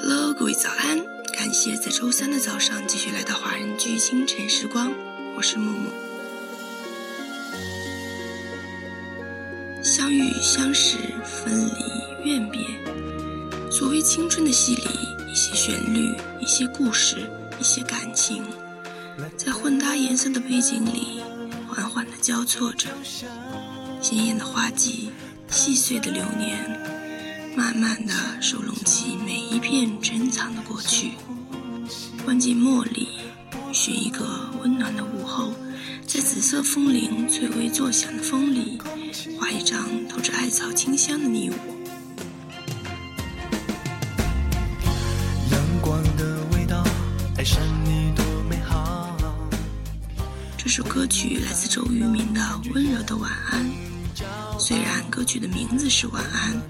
Hello，各位早安！感谢在周三的早上继续来到华人剧清晨时光，我是木木。相遇、相识、分离、怨别，所谓青春的戏里，一些旋律，一些故事，一些感情，在混搭颜色的背景里，缓缓地交错着。鲜艳的花季，细碎的流年，慢慢的收拢起每一片珍藏的过去。关进茉莉，寻一个温暖的午后，在紫色风铃翠微作响的风里，画一张透着艾草清香的你我。阳光的味道，爱上你多美好。这首歌曲来自周渝民的《温柔的晚安》。虽然歌曲的名字是晚安，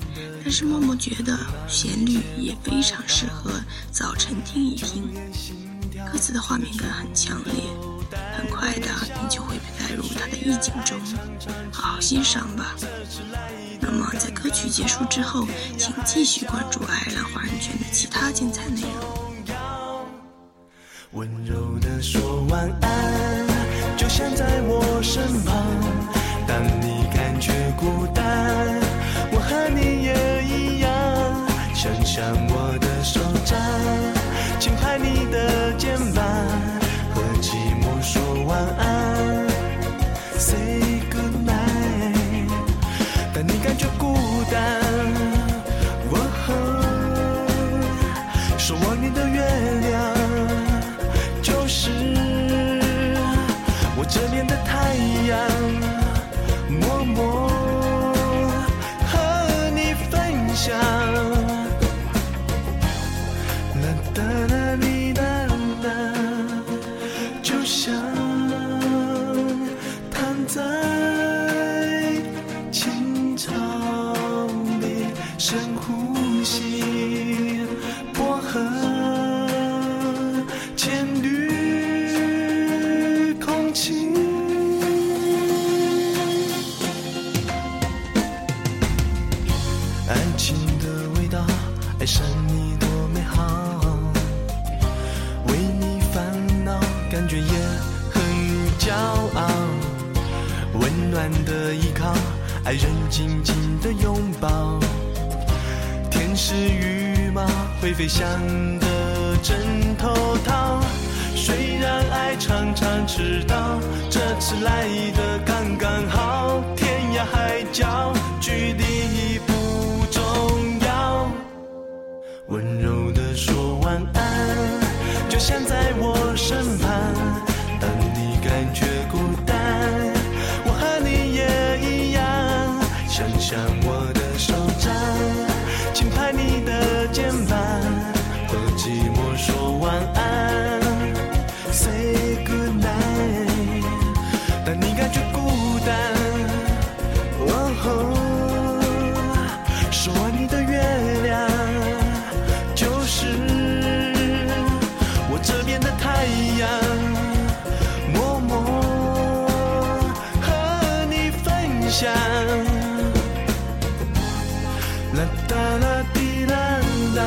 但是默默觉得旋律也非常适合早晨听一听。歌词的画面感很强烈，很快的你就会被带入它的意境中，好好欣赏吧。那么在歌曲结束之后，请继续关注爱尔兰华人圈的其他精彩内容。温柔的说晚安，就像在我孤单，我和你也一样，想想我的手掌，轻拍你的肩膀，和寂寞说晚安，Say good night。当你感觉孤单，我守望你的月亮，就是我这边的太阳。深呼情的味道，爱上你多美好，为你烦恼感觉也很骄傲，温暖的依靠，爱人紧紧的拥抱，天使羽毛会飞翔的枕头套。虽然爱常常迟到，这次来的刚刚好，天涯海角就像在我身旁，当你感觉孤单，我和你也一样。想想我的手掌，轻拍你的肩膀，像，啦哒啦滴啦啦，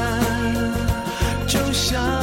就像。